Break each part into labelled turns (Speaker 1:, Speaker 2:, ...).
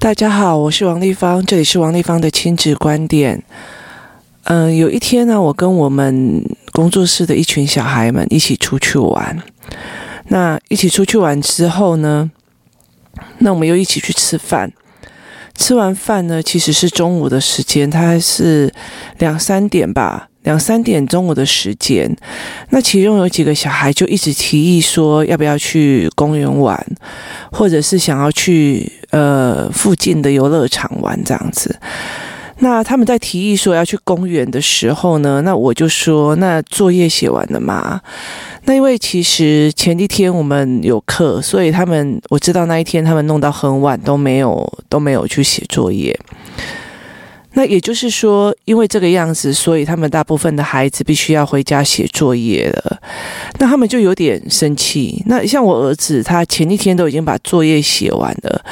Speaker 1: 大家好，我是王丽芳，这里是王丽芳的亲子观点。嗯、有一天呢，我跟我们工作室的一群小孩们一起出去玩。那一起出去玩之后呢，那我们又一起去吃饭。吃完饭呢，其实是中午的时间，它还是两三点吧。两三点中午的时间，那其中有几个小孩就一直提议说，要不要去公园玩，或者是想要去呃附近的游乐场玩这样子。那他们在提议说要去公园的时候呢，那我就说，那作业写完了吗？那因为其实前一天我们有课，所以他们我知道那一天他们弄到很晚都没有都没有去写作业。那也就是说，因为这个样子，所以他们大部分的孩子必须要回家写作业了。那他们就有点生气。那像我儿子，他前一天都已经把作业写完了，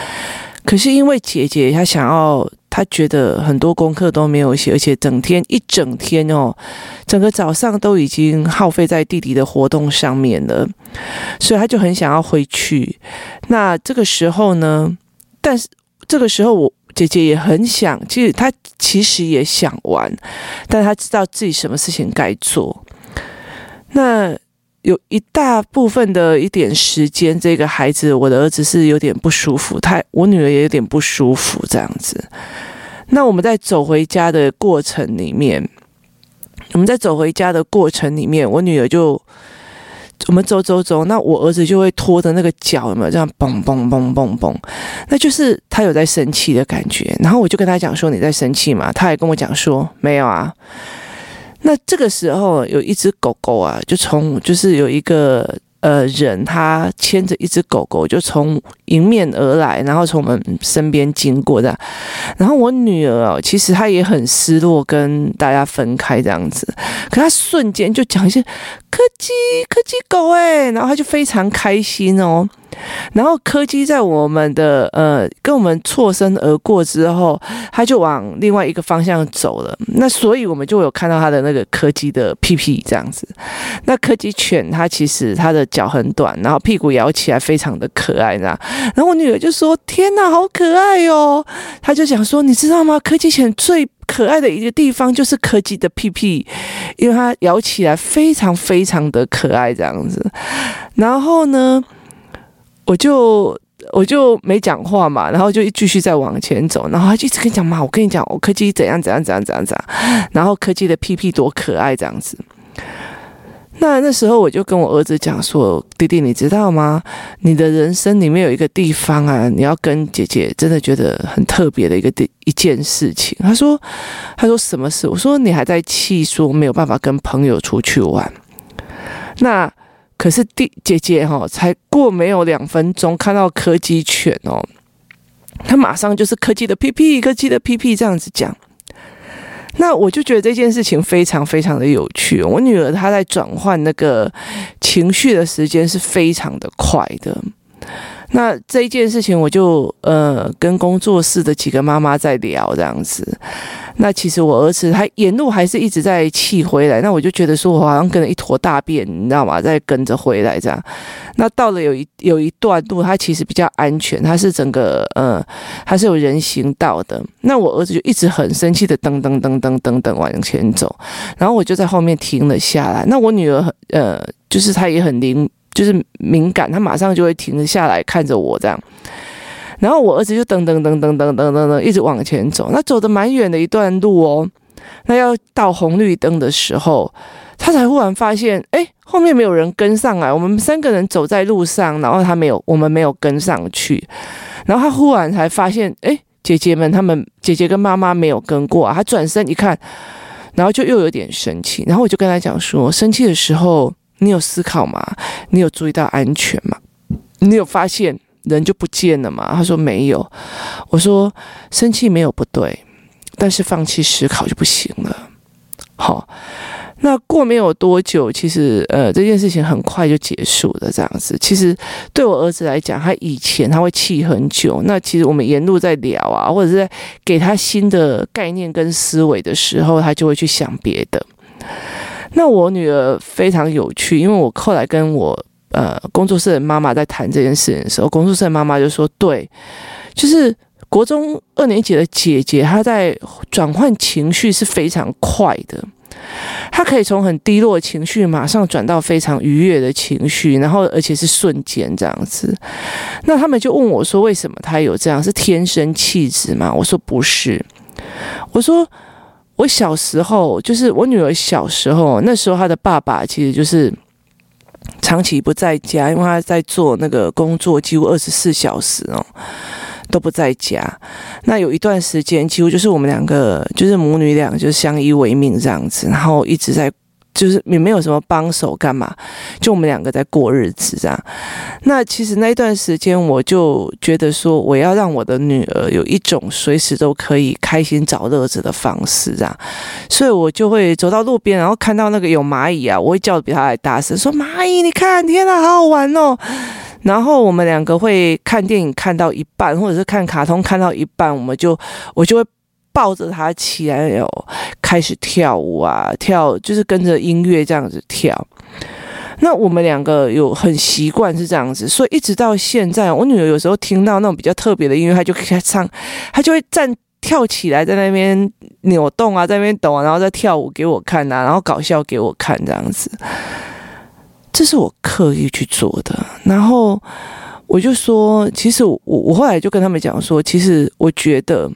Speaker 1: 可是因为姐姐她想要，她觉得很多功课都没有写，而且整天一整天哦，整个早上都已经耗费在弟弟的活动上面了，所以他就很想要回去。那这个时候呢，但是这个时候我。姐姐也很想，其实她其实也想玩，但她知道自己什么事情该做。那有一大部分的一点时间，这个孩子，我的儿子是有点不舒服，他我女儿也有点不舒服，这样子。那我们在走回家的过程里面，我们在走回家的过程里面，我女儿就。我们走走走，那我儿子就会拖着那个脚，有没有这样蹦蹦蹦蹦蹦？那就是他有在生气的感觉。然后我就跟他讲说：“你在生气吗？”他还跟我讲说：“没有啊。”那这个时候有一只狗狗啊，就从就是有一个。呃，人他牵着一只狗狗就从迎面而来，然后从我们身边经过的。然后我女儿哦，其实她也很失落，跟大家分开这样子。可她瞬间就讲一些柯基，柯基狗诶，然后她就非常开心哦。然后柯基在我们的呃跟我们错身而过之后，他就往另外一个方向走了。那所以我们就有看到他的那个柯基的屁屁这样子。那柯基犬它其实它的脚很短，然后屁股摇起来非常的可爱呢，然后我女儿就说：“天哪，好可爱哟！”她就想说：“你知道吗？柯基犬最可爱的一个地方就是柯基的屁屁，因为它咬起来非常非常的可爱这样子。”然后呢？我就我就没讲话嘛，然后就继续再往前走，然后他就一直跟你讲嘛，我跟你讲，我柯基怎样怎样怎样怎样怎样，然后柯基的屁屁多可爱这样子。那那时候我就跟我儿子讲说，弟弟，你知道吗？你的人生里面有一个地方啊，你要跟姐姐真的觉得很特别的一个地一件事情。他说，他说什么事？我说你还在气说没有办法跟朋友出去玩。那。可是弟姐姐哈，才过没有两分钟，看到柯基犬哦，他马上就是柯基的屁屁，柯基的屁屁这样子讲。那我就觉得这件事情非常非常的有趣。我女儿她在转换那个情绪的时间是非常的快的。那这一件事情，我就呃跟工作室的几个妈妈在聊这样子。那其实我儿子他沿路还是一直在气回来，那我就觉得说我好像跟了一坨大便，你知道吗？在跟着回来这样。那到了有一有一段路，它其实比较安全，它是整个呃它是有人行道的。那我儿子就一直很生气的噔噔噔噔噔噔往前走，然后我就在后面停了下来。那我女儿呃就是她也很灵。就是敏感，他马上就会停下来看着我这样，然后我儿子就噔噔噔噔噔噔噔噔一直往前走，那走的蛮远的一段路哦，那要到红绿灯的时候，他才忽然发现，哎，后面没有人跟上来，我们三个人走在路上，然后他没有，我们没有跟上去，然后他忽然才发现，哎，姐姐们他们姐姐跟妈妈没有跟过啊，他转身一看，然后就又有点生气，然后我就跟他讲说，生气的时候。你有思考吗？你有注意到安全吗？你有发现人就不见了吗？他说没有。我说生气没有不对，但是放弃思考就不行了。好，那过没有多久，其实呃这件事情很快就结束了。这样子，其实对我儿子来讲，他以前他会气很久。那其实我们沿路在聊啊，或者是在给他新的概念跟思维的时候，他就会去想别的。那我女儿非常有趣，因为我后来跟我呃工作室的妈妈在谈这件事情的时候，工作室的妈妈就说：“对，就是国中二年级的姐姐，她在转换情绪是非常快的，她可以从很低落的情绪马上转到非常愉悦的情绪，然后而且是瞬间这样子。那他们就问我说：“为什么她有这样？是天生气质吗？”我说：“不是。”我说：“我小时候，就是我女儿小时候，那时候她的爸爸其实就是。”长期不在家，因为他在做那个工作，几乎二十四小时哦都不在家。那有一段时间，几乎就是我们两个，就是母女俩，就相依为命这样子，然后一直在。就是也没有什么帮手干嘛，就我们两个在过日子这样。那其实那一段时间，我就觉得说，我要让我的女儿有一种随时都可以开心找乐子的方式这样。所以我就会走到路边，然后看到那个有蚂蚁啊，我会叫比他还大声，说：“蚂蚁，你看，天哪，好好玩哦！”然后我们两个会看电影看到一半，或者是看卡通看到一半，我们就我就会。抱着他起来，有开始跳舞啊，跳就是跟着音乐这样子跳。那我们两个有很习惯是这样子，所以一直到现在，我女儿有时候听到那种比较特别的音乐，她就开始唱，她就会站跳起来，在那边扭动啊，在那边抖啊，然后再跳舞给我看啊，然后搞笑给我看这样子。这是我刻意去做的。然后我就说，其实我我后来就跟他们讲说，其实我觉得。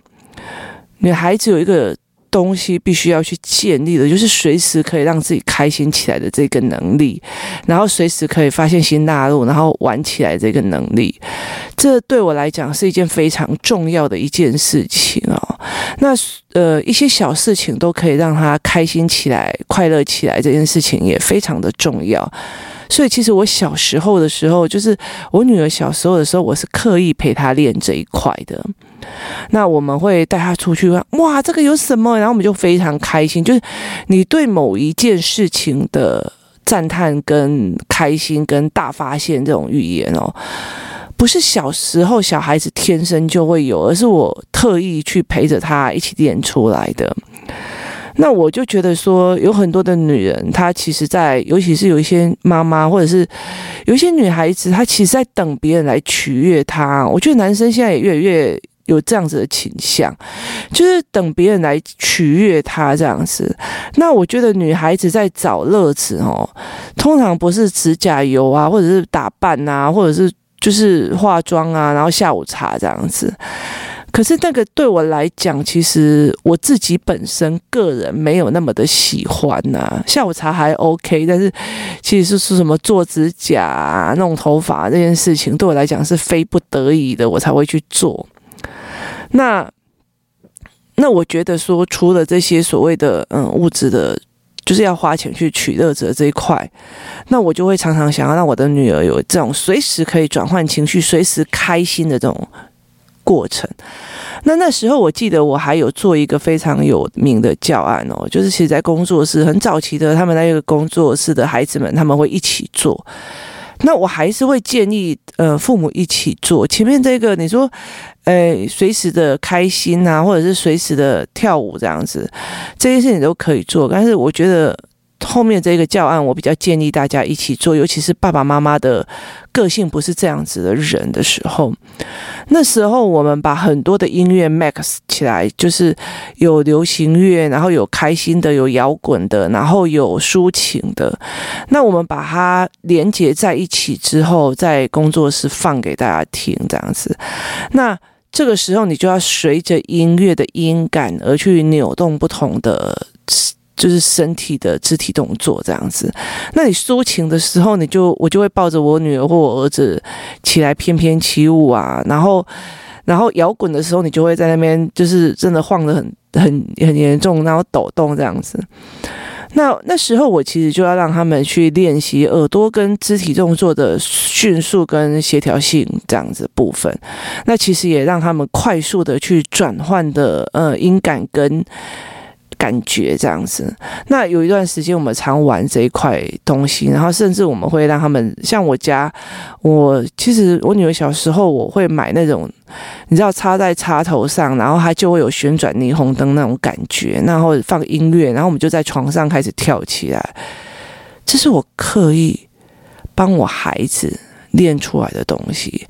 Speaker 1: 女孩子有一个东西必须要去建立的，就是随时可以让自己开心起来的这个能力，然后随时可以发现新大陆，然后玩起来这个能力，这对我来讲是一件非常重要的一件事情哦。那呃，一些小事情都可以让她开心起来、快乐起来，这件事情也非常的重要。所以，其实我小时候的时候，就是我女儿小时候的时候，我是刻意陪她练这一块的。那我们会带他出去玩，哇，这个有什么？然后我们就非常开心。就是你对某一件事情的赞叹、跟开心、跟大发现这种语言哦，不是小时候小孩子天生就会有，而是我特意去陪着他一起练出来的。那我就觉得说，有很多的女人，她其实在，尤其是有一些妈妈，或者是有一些女孩子，她其实在等别人来取悦她。我觉得男生现在也越来越有这样子的倾向，就是等别人来取悦她这样子。那我觉得女孩子在找乐子哦，通常不是指甲油啊，或者是打扮啊，或者是就是化妆啊，然后下午茶这样子。可是那个对我来讲，其实我自己本身个人没有那么的喜欢呐、下午茶还 OK，但是其实是是什么做指甲、啊、弄头发这件事情，对我来讲是非不得已的，我才会去做。那那我觉得说，除了这些所谓的嗯物质的，就是要花钱去取乐者这一块，那我就会常常想要让我的女儿有这种随时可以转换情绪、随时开心的这种。过程，那那时候我记得我还有做一个非常有名的教案哦，就是其实在工作室很早期的，他们那个工作室的孩子们他们会一起做，那我还是会建议呃父母一起做。前面这个你说，呃随时的开心啊，或者是随时的跳舞这样子，这些事情都可以做，但是我觉得。后面这个教案，我比较建议大家一起做，尤其是爸爸妈妈的个性不是这样子的人的时候。那时候我们把很多的音乐 max 起来，就是有流行乐，然后有开心的，有摇滚的，然后有抒情的。那我们把它连接在一起之后，在工作室放给大家听，这样子。那这个时候你就要随着音乐的音感而去扭动不同的。就是身体的肢体动作这样子，那你抒情的时候，你就我就会抱着我女儿或我儿子起来翩翩起舞啊，然后然后摇滚的时候，你就会在那边就是真的晃得很很很严重，然后抖动这样子。那那时候我其实就要让他们去练习耳朵跟肢体动作的迅速跟协调性这样子部分，那其实也让他们快速的去转换的呃音感跟。感觉这样子，那有一段时间我们常玩这一块东西，然后甚至我们会让他们像我家，我其实我女儿小时候我会买那种，你知道插在插头上，然后它就会有旋转霓虹灯那种感觉，然后放音乐，然后我们就在床上开始跳起来。这是我刻意帮我孩子练出来的东西。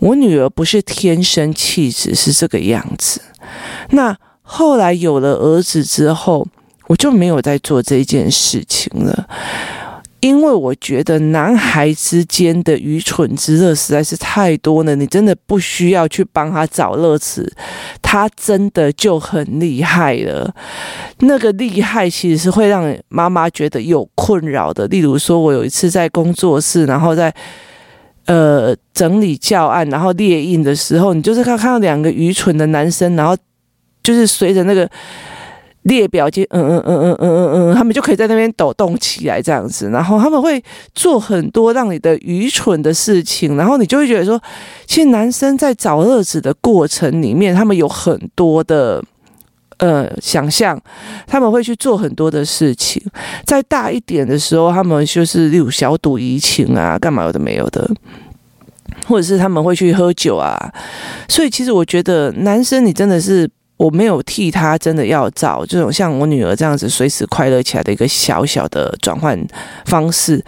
Speaker 1: 我女儿不是天生气质是这个样子。那后来有了儿子之后，我就没有再做这件事情了。因为我觉得男孩之间的愚蠢之乐实在是太多了，你真的不需要去帮他找乐子，他真的就很厉害了。那个厉害其实是会让妈妈觉得有困扰的。例如说，我有一次在工作室，然后在呃整理教案，然后列印的时候，你就是看看到两个愚蠢的男生，然后就是随着那个。列表就嗯嗯嗯嗯嗯嗯嗯，他们就可以在那边抖动起来这样子，然后他们会做很多让你的愚蠢的事情，然后你就会觉得说，其实男生在找乐子的过程里面，他们有很多的呃想象，他们会去做很多的事情。再大一点的时候，他们就是例如小赌怡情啊，干嘛有的没有的，或者是他们会去喝酒啊。所以其实我觉得男生你真的是。我没有替他真的要找这种像我女儿这样子随时快乐起来的一个小小的转换方式，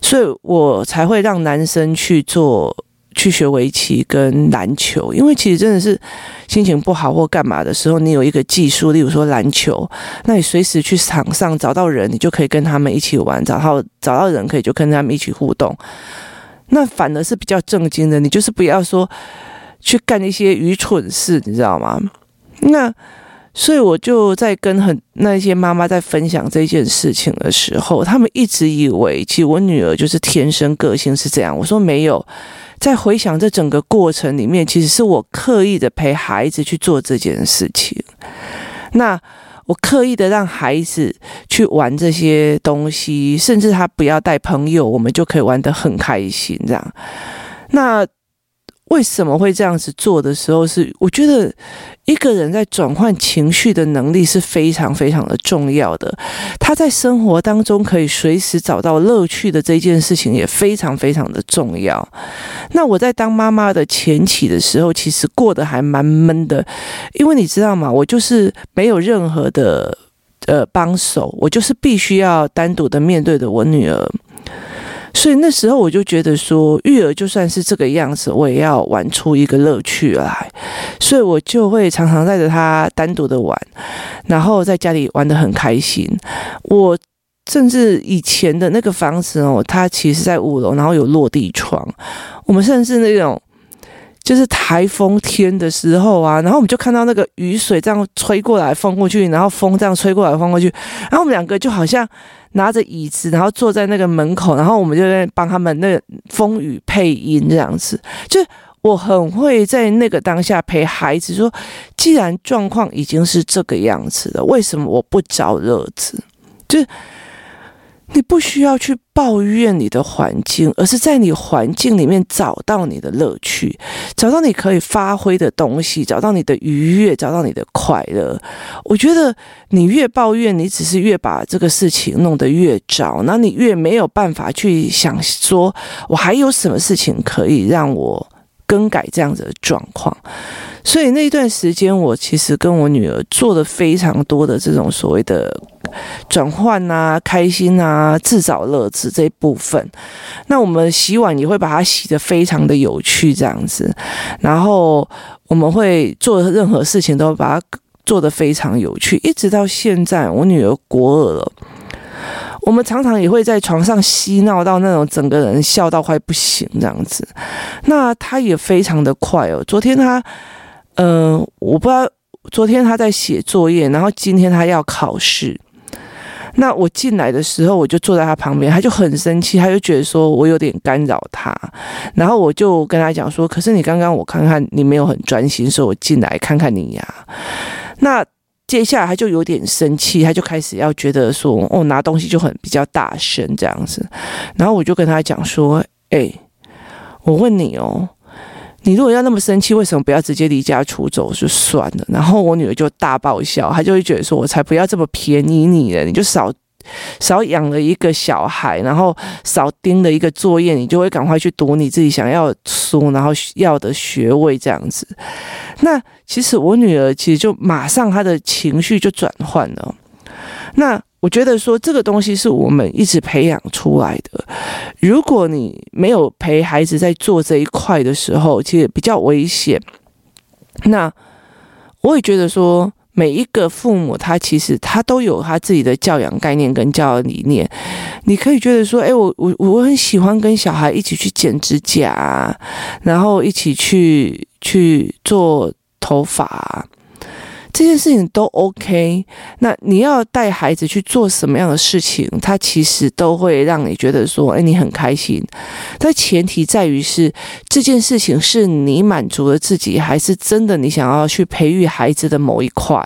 Speaker 1: 所以我才会让男生去做去学围棋跟篮球，因为其实真的是心情不好或干嘛的时候，你有一个技术，例如说篮球，那你随时去场上找到人，你就可以跟他们一起玩，找到找到人可以就跟他们一起互动，那反而是比较正经的，你就是不要说去干一些愚蠢事，你知道吗？那，所以我就在跟很那些妈妈在分享这件事情的时候，他们一直以为其实我女儿就是天生个性是这样。我说没有，在回想这整个过程里面，其实是我刻意的陪孩子去做这件事情。那我刻意的让孩子去玩这些东西，甚至他不要带朋友，我们就可以玩得很开心。这样，那。为什么会这样子做的时候，是我觉得一个人在转换情绪的能力是非常非常的重要的。他在生活当中可以随时找到乐趣的这件事情也非常非常的重要。那我在当妈妈的前期的时候，其实过得还蛮闷的，因为你知道吗？我就是没有任何的呃帮手，我就是必须要单独的面对着我女儿。所以那时候我就觉得说，育儿就算是这个样子，我也要玩出一个乐趣来。所以我就会常常带着他单独的玩，然后在家里玩得很开心。我甚至以前的那个房子哦，它其实在五楼，然后有落地窗。我们甚至那种就是台风天的时候啊，然后我们就看到那个雨水这样吹过来，风过去，然后风这样吹过来，风过去，然后我们两个就好像。拿着椅子，然后坐在那个门口，然后我们就在帮他们那个风雨配音这样子。就我很会在那个当下陪孩子说，既然状况已经是这个样子了，为什么我不找乐子？就是。你不需要去抱怨你的环境，而是在你环境里面找到你的乐趣，找到你可以发挥的东西，找到你的愉悦，找到你的快乐。我觉得你越抱怨，你只是越把这个事情弄得越糟，那你越没有办法去想说，我还有什么事情可以让我更改这样子的状况。所以那段时间，我其实跟我女儿做了非常多的这种所谓的转换啊、开心啊、自找乐子这一部分。那我们洗碗也会把它洗得非常的有趣，这样子。然后我们会做任何事情都把它做得非常有趣，一直到现在，我女儿国二了。我们常常也会在床上嬉闹到那种整个人笑到快不行这样子。那他也非常的快哦。昨天他，嗯、呃，我不知道，昨天他在写作业，然后今天他要考试。那我进来的时候，我就坐在他旁边，他就很生气，他就觉得说我有点干扰他。然后我就跟他讲说：“可是你刚刚我看看你没有很专心，所以我进来看看你呀。”那。接下来他就有点生气，他就开始要觉得说，哦，拿东西就很比较大声这样子。然后我就跟他讲说，哎，我问你哦，你如果要那么生气，为什么不要直接离家出走就算了？然后我女儿就大爆笑，她就会觉得说，我才不要这么便宜你呢，你就少。少养了一个小孩，然后少盯了一个作业，你就会赶快去读你自己想要书，然后要的学位这样子。那其实我女儿其实就马上她的情绪就转换了。那我觉得说这个东西是我们一直培养出来的。如果你没有陪孩子在做这一块的时候，其实比较危险。那我也觉得说，每一个父母他其实他都有他自己的教养概念跟教养理念。你可以觉得说，哎，我我我很喜欢跟小孩一起去剪指甲，然后一起去去做头发。这件事情都 OK，那你要带孩子去做什么样的事情，他其实都会让你觉得说，哎，你很开心。但前提在于是这件事情是你满足了自己，还是真的你想要去培育孩子的某一块。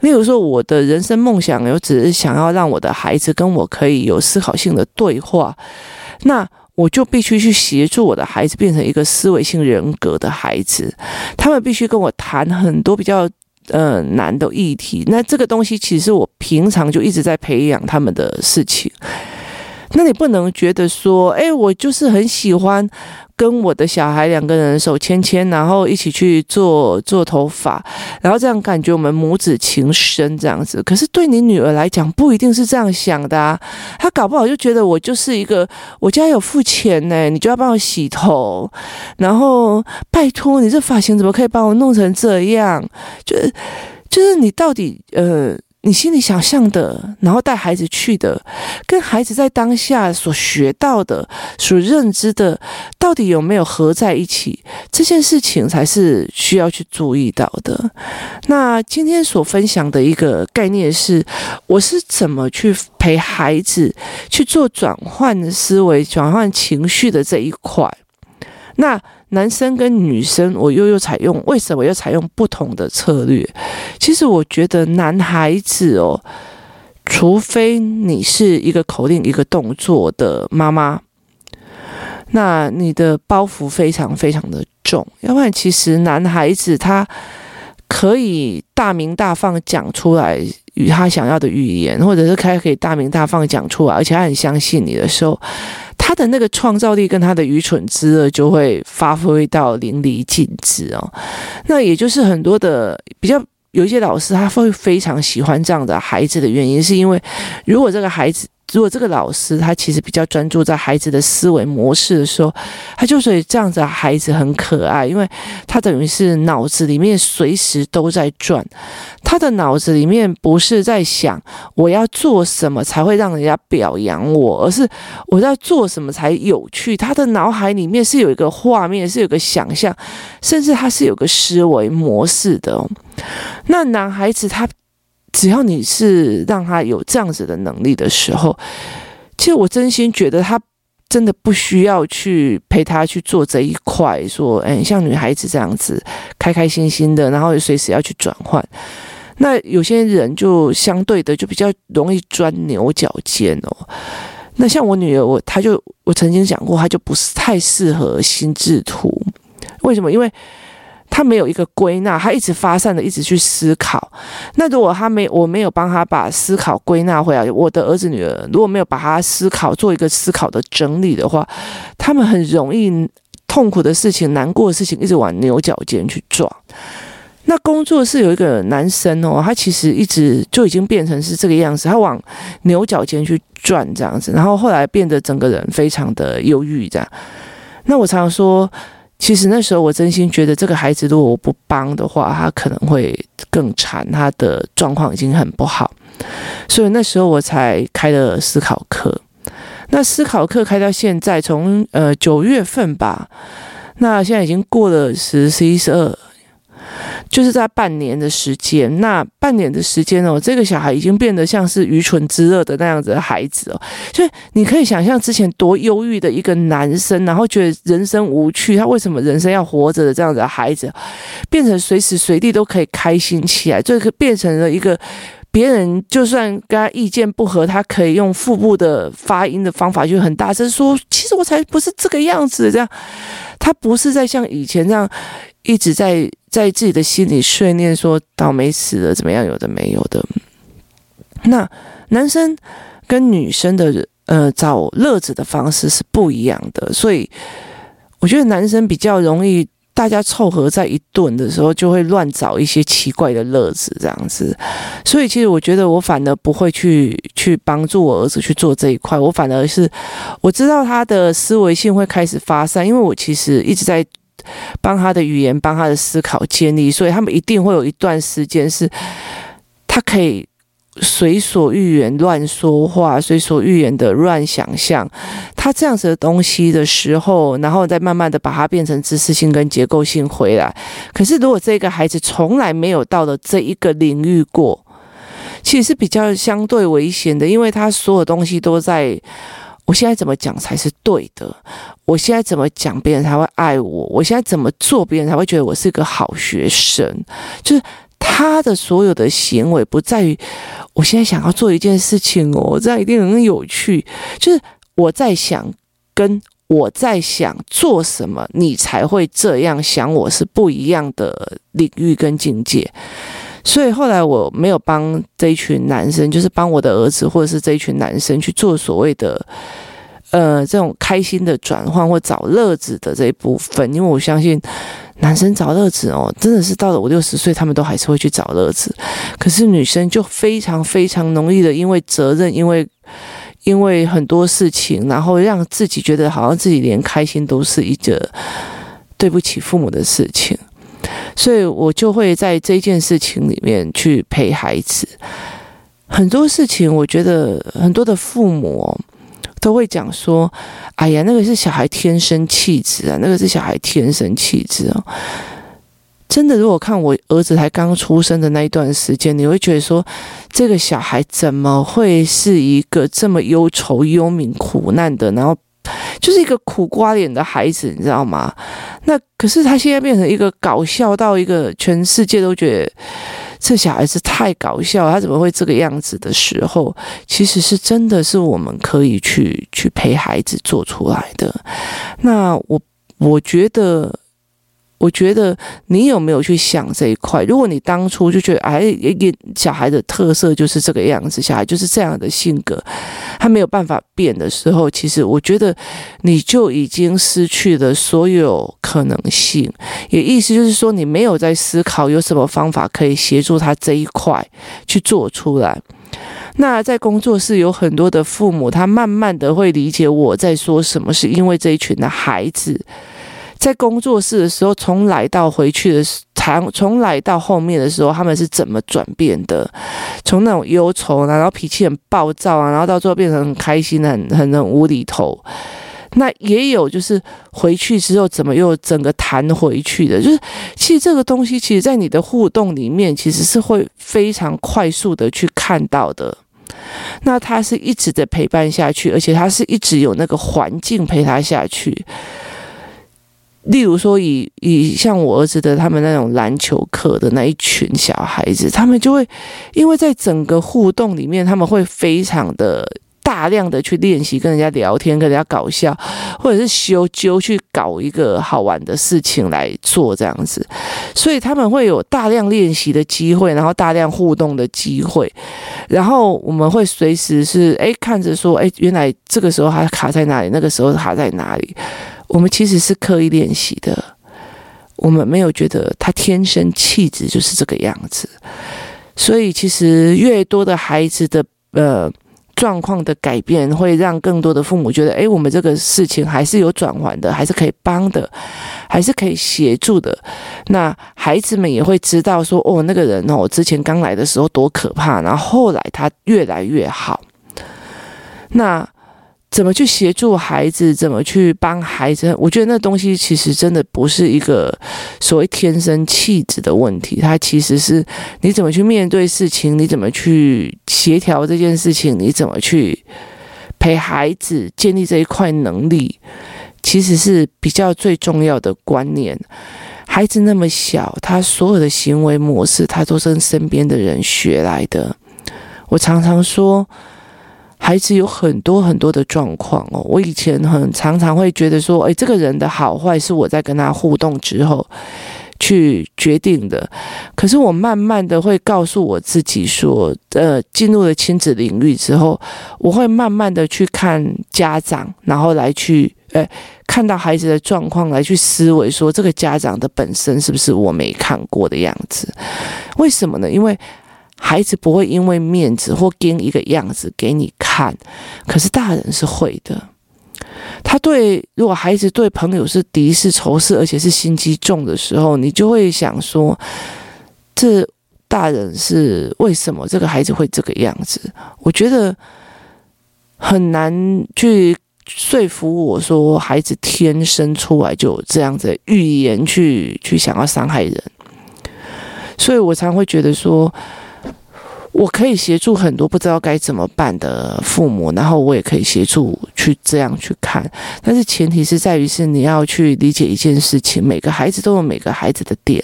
Speaker 1: 例如说，我的人生梦想，我只是想要让我的孩子跟我可以有思考性的对话，那我就必须去协助我的孩子变成一个思维性人格的孩子，他们必须跟我谈很多比较。嗯，难的议题，那这个东西其实我平常就一直在培养他们的事情。那你不能觉得说，哎，我就是很喜欢跟我的小孩两个人手牵牵，然后一起去做做头发，然后这样感觉我们母子情深这样子。可是对你女儿来讲，不一定是这样想的啊。她搞不好就觉得我就是一个，我家有付钱呢，你就要帮我洗头，然后拜托你这发型怎么可以帮我弄成这样？就是就是你到底呃。你心里想象的，然后带孩子去的，跟孩子在当下所学到的、所认知的，到底有没有合在一起？这件事情才是需要去注意到的。那今天所分享的一个概念是，我是怎么去陪孩子去做转换思维、转换情绪的这一块。那。男生跟女生，我又又采用，为什么又采用不同的策略？其实我觉得男孩子哦，除非你是一个口令一个动作的妈妈，那你的包袱非常非常的重，要不然其实男孩子他可以大鸣大放讲出来与他想要的语言，或者是他可以大鸣大放讲出来，而且他很相信你的时候。他的那个创造力跟他的愚蠢之恶就会发挥到淋漓尽致哦。那也就是很多的比较有一些老师他会非常喜欢这样的孩子的原因，是因为如果这个孩子。如果这个老师他其实比较专注在孩子的思维模式的时候，他就所以这样子孩子很可爱，因为他等于是脑子里面随时都在转，他的脑子里面不是在想我要做什么才会让人家表扬我，而是我要做什么才有趣。他的脑海里面是有一个画面，是有个想象，甚至他是有个思维模式的。那男孩子他。只要你是让他有这样子的能力的时候，其实我真心觉得他真的不需要去陪他去做这一块，说，哎，像女孩子这样子开开心心的，然后随时要去转换。那有些人就相对的就比较容易钻牛角尖哦。那像我女儿，我她就我曾经讲过，她就不是太适合心智图。为什么？因为他没有一个归纳，他一直发散的一直去思考。那如果他没，我没有帮他把思考归纳回来，我的儿子女儿如果没有把他思考做一个思考的整理的话，他们很容易痛苦的事情、难过的事情一直往牛角尖去撞。那工作室有一个男生哦，他其实一直就已经变成是这个样子，他往牛角尖去转这样子，然后后来变得整个人非常的忧郁这样。那我常常说。其实那时候我真心觉得，这个孩子如果我不帮的话，他可能会更惨，他的状况已经很不好，所以那时候我才开了思考课。那思考课开到现在，从呃九月份吧，那现在已经过了十、十一、十二。就是在半年的时间，那半年的时间哦，这个小孩已经变得像是愚蠢之恶的那样子的孩子哦，所以你可以想象之前多忧郁的一个男生，然后觉得人生无趣，他为什么人生要活着的这样子的孩子，变成随时随地都可以开心起来，这个变成了一个别人就算跟他意见不合，他可以用腹部的发音的方法就很大声说，其实我才不是这个样子，这样他不是在像以前这样一直在。在自己的心里训练说倒霉死了怎么样？有的没有的。那男生跟女生的呃找乐子的方式是不一样的，所以我觉得男生比较容易大家凑合在一顿的时候，就会乱找一些奇怪的乐子，这样子。所以，其实我觉得我反而不会去去帮助我儿子去做这一块，我反而是我知道他的思维性会开始发散，因为我其实一直在帮他的语言、帮他的思考建立，所以他们一定会有一段时间是他可以。随所欲言乱说话，随所欲言的乱想象，他这样子的东西的时候，然后再慢慢的把它变成知识性跟结构性回来。可是如果这个孩子从来没有到了这一个领域过，其实是比较相对危险的，因为他所有东西都在我现在怎么讲才是对的，我现在怎么讲别人才会爱我，我现在怎么做别人才会觉得我是一个好学生，就是。他的所有的行为不在于我现在想要做一件事情哦，这样一定很有趣。就是我在想，跟我在想做什么，你才会这样想，我是不一样的领域跟境界。所以后来我没有帮这一群男生，就是帮我的儿子或者是这一群男生去做所谓的呃这种开心的转换或找乐子的这一部分，因为我相信。男生找乐子哦，真的是到了五六十岁，他们都还是会去找乐子。可是女生就非常非常容易的，因为责任，因为因为很多事情，然后让自己觉得好像自己连开心都是一个对不起父母的事情。所以我就会在这件事情里面去陪孩子。很多事情，我觉得很多的父母。都会讲说：“哎呀，那个是小孩天生气质啊，那个是小孩天生气质啊。”真的，如果看我儿子才刚出生的那一段时间，你会觉得说，这个小孩怎么会是一个这么忧愁、忧民、苦难的，然后就是一个苦瓜脸的孩子，你知道吗？那可是他现在变成一个搞笑到一个全世界都觉得。这小孩子太搞笑，他怎么会这个样子的时候，其实是真的是我们可以去去陪孩子做出来的。那我我觉得。我觉得你有没有去想这一块？如果你当初就觉得，哎，小孩的特色就是这个样子，小孩就是这样的性格，他没有办法变的时候，其实我觉得你就已经失去了所有可能性。也意思就是说，你没有在思考有什么方法可以协助他这一块去做出来。那在工作室有很多的父母，他慢慢的会理解我在说什么，是因为这一群的孩子。在工作室的时候，从来到回去的时，从从来到后面的时候，他们是怎么转变的？从那种忧愁，然后脾气很暴躁啊，然后到最后变成很开心、很很很无厘头。那也有就是回去之后怎么又整个弹回去的？就是其实这个东西，其实在你的互动里面，其实是会非常快速的去看到的。那他是一直的陪伴下去，而且他是一直有那个环境陪他下去。例如说以，以像我儿子的他们那种篮球课的那一群小孩子，他们就会因为在整个互动里面，他们会非常的大量的去练习跟人家聊天，跟人家搞笑，或者是修揪去搞一个好玩的事情来做这样子，所以他们会有大量练习的机会，然后大量互动的机会，然后我们会随时是诶看着说，诶原来这个时候还卡在哪里，那个时候卡在哪里。我们其实是刻意练习的，我们没有觉得他天生气质就是这个样子，所以其实越多的孩子的呃状况的改变，会让更多的父母觉得，哎，我们这个事情还是有转圜的，还是可以帮的，还是可以协助的。那孩子们也会知道说，哦，那个人哦，之前刚来的时候多可怕，然后后来他越来越好。那。怎么去协助孩子？怎么去帮孩子？我觉得那东西其实真的不是一个所谓天生气质的问题，它其实是你怎么去面对事情，你怎么去协调这件事情，你怎么去陪孩子建立这一块能力，其实是比较最重要的观念。孩子那么小，他所有的行为模式，他都是跟身边的人学来的。我常常说。孩子有很多很多的状况哦，我以前很常常会觉得说，诶，这个人的好坏是我在跟他互动之后去决定的。可是我慢慢的会告诉我自己说，呃，进入了亲子领域之后，我会慢慢的去看家长，然后来去呃，看到孩子的状况来去思维，说这个家长的本身是不是我没看过的样子？为什么呢？因为孩子不会因为面子或给一个样子给你看，可是大人是会的。他对，如果孩子对朋友是敌视、仇视，而且是心机重的时候，你就会想说，这大人是为什么这个孩子会这个样子？我觉得很难去说服我说，孩子天生出来就有这样子的语言去去想要伤害人，所以我常会觉得说。我可以协助很多不知道该怎么办的父母，然后我也可以协助去这样去看，但是前提是在于是你要去理解一件事情，每个孩子都有每个孩子的点。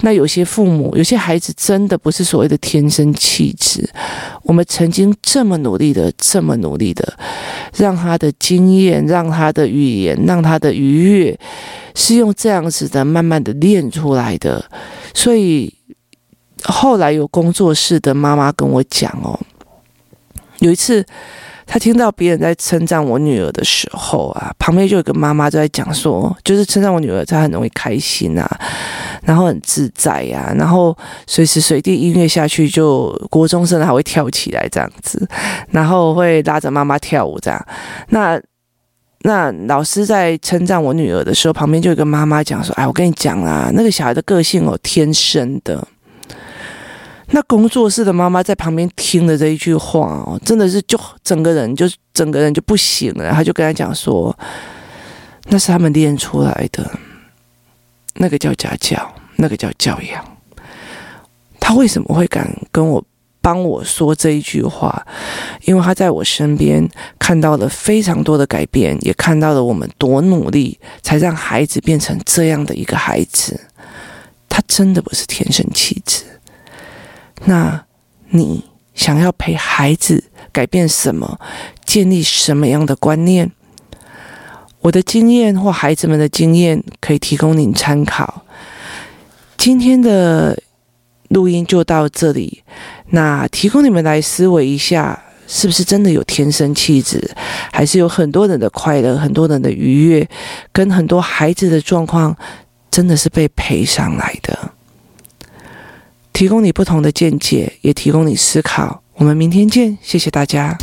Speaker 1: 那有些父母，有些孩子真的不是所谓的天生气质，我们曾经这么努力的，这么努力的，让他的经验，让他的语言，让他的愉悦，是用这样子的慢慢的练出来的，所以。后来有工作室的妈妈跟我讲哦，有一次她听到别人在称赞我女儿的时候啊，旁边就有个妈妈就在讲说，就是称赞我女儿，她很容易开心啊，然后很自在呀、啊，然后随时随地音乐下去就国中生还会跳起来这样子，然后会拉着妈妈跳舞这样。那那老师在称赞我女儿的时候，旁边就有个妈妈讲说，哎，我跟你讲啊，那个小孩的个性哦，天生的。那工作室的妈妈在旁边听了这一句话哦，真的是就整个人就整个人就不行了。他就跟他讲说，那是他们练出来的，那个叫家教，那个叫教养。他为什么会敢跟我帮我说这一句话？因为他在我身边看到了非常多的改变，也看到了我们多努力才让孩子变成这样的一个孩子。他真的不是天生气质。那你想要陪孩子改变什么？建立什么样的观念？我的经验或孩子们的经验可以提供您参考。今天的录音就到这里。那提供你们来思维一下，是不是真的有天生气质？还是有很多人的快乐、很多人的愉悦，跟很多孩子的状况，真的是被陪上来的？提供你不同的见解，也提供你思考。我们明天见，谢谢大家。